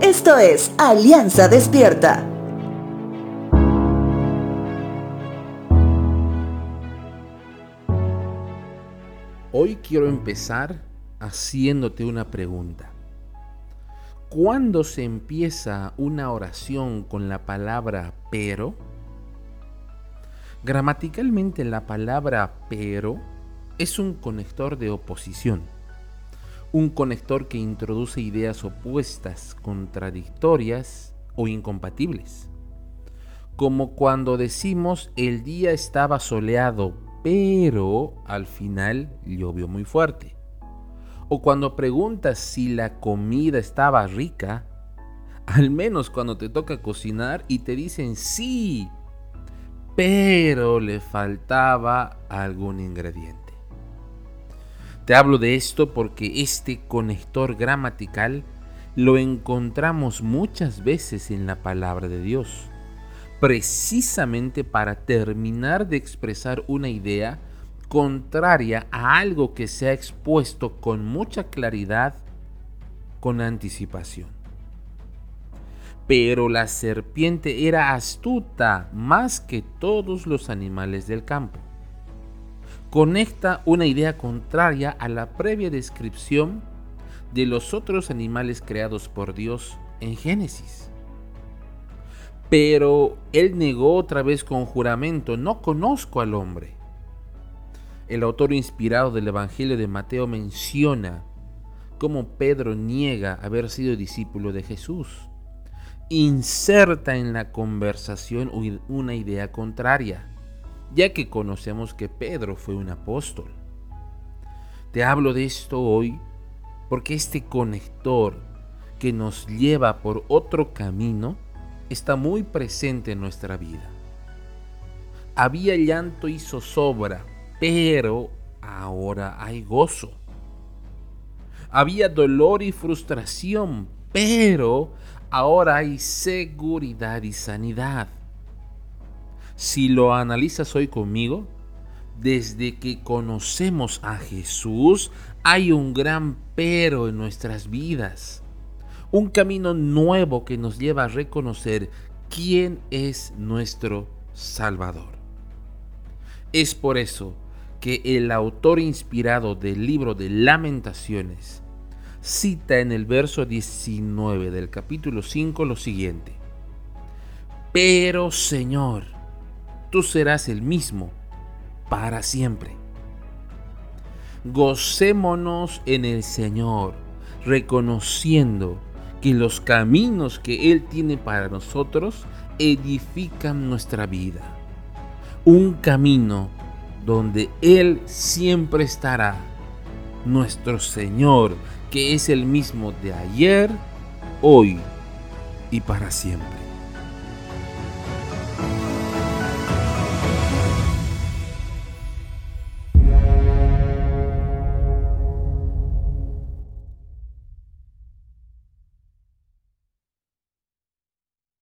Esto es Alianza Despierta. Hoy quiero empezar haciéndote una pregunta. ¿Cuándo se empieza una oración con la palabra pero? Gramaticalmente la palabra pero es un conector de oposición, un conector que introduce ideas opuestas, contradictorias o incompatibles. Como cuando decimos el día estaba soleado, pero al final llovió muy fuerte. O cuando preguntas si la comida estaba rica, al menos cuando te toca cocinar y te dicen sí, pero le faltaba algún ingrediente. Te hablo de esto porque este conector gramatical lo encontramos muchas veces en la palabra de Dios, precisamente para terminar de expresar una idea contraria a algo que se ha expuesto con mucha claridad, con anticipación. Pero la serpiente era astuta más que todos los animales del campo. Conecta una idea contraria a la previa descripción de los otros animales creados por Dios en Génesis. Pero él negó otra vez con juramento, no conozco al hombre. El autor inspirado del Evangelio de Mateo menciona cómo Pedro niega haber sido discípulo de Jesús. Inserta en la conversación una idea contraria, ya que conocemos que Pedro fue un apóstol. Te hablo de esto hoy porque este conector que nos lleva por otro camino está muy presente en nuestra vida. Había llanto y zozobra pero ahora hay gozo. Había dolor y frustración, pero ahora hay seguridad y sanidad. Si lo analizas hoy conmigo, desde que conocemos a Jesús, hay un gran pero en nuestras vidas. Un camino nuevo que nos lleva a reconocer quién es nuestro Salvador. Es por eso que el autor inspirado del libro de lamentaciones cita en el verso 19 del capítulo 5 lo siguiente. Pero Señor, tú serás el mismo para siempre. Gocémonos en el Señor, reconociendo que los caminos que Él tiene para nosotros edifican nuestra vida. Un camino donde Él siempre estará, nuestro Señor, que es el mismo de ayer, hoy y para siempre.